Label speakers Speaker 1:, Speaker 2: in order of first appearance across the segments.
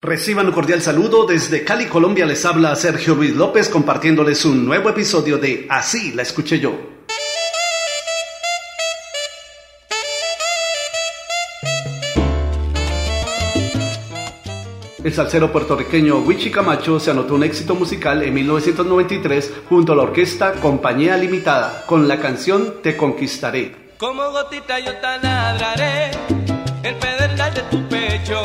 Speaker 1: Reciban un cordial saludo desde Cali, Colombia. Les habla Sergio Luis López compartiéndoles un nuevo episodio de Así la escuché yo. El salsero puertorriqueño Wichi Camacho se anotó un éxito musical en 1993 junto a la orquesta Compañía Limitada con la canción Te Conquistaré.
Speaker 2: Como gotita yo te ladraré el pedernal de tu pecho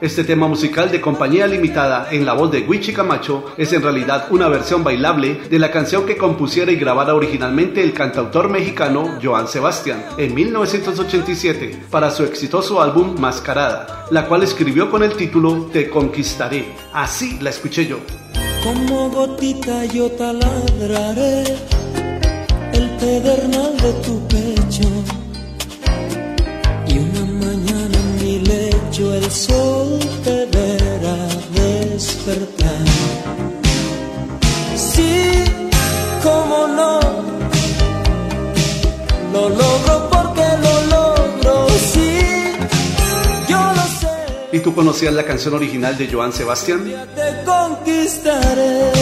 Speaker 1: Este tema musical de Compañía Limitada en la voz de Wichi Camacho es en realidad una versión bailable de la canción que compusiera y grabara originalmente el cantautor mexicano Joan Sebastián en 1987 para su exitoso álbum Mascarada, la cual escribió con el título Te Conquistaré. Así la escuché yo.
Speaker 3: Como gotita yo taladraré el pedernal de tu pecho y una mañana en mi lecho el sol despertar. Sí, cómo no, lo logro porque lo logro, sí, yo lo sé.
Speaker 1: ¿Y tú conocías la canción original de Joan Sebastián?
Speaker 3: Te conquistaré.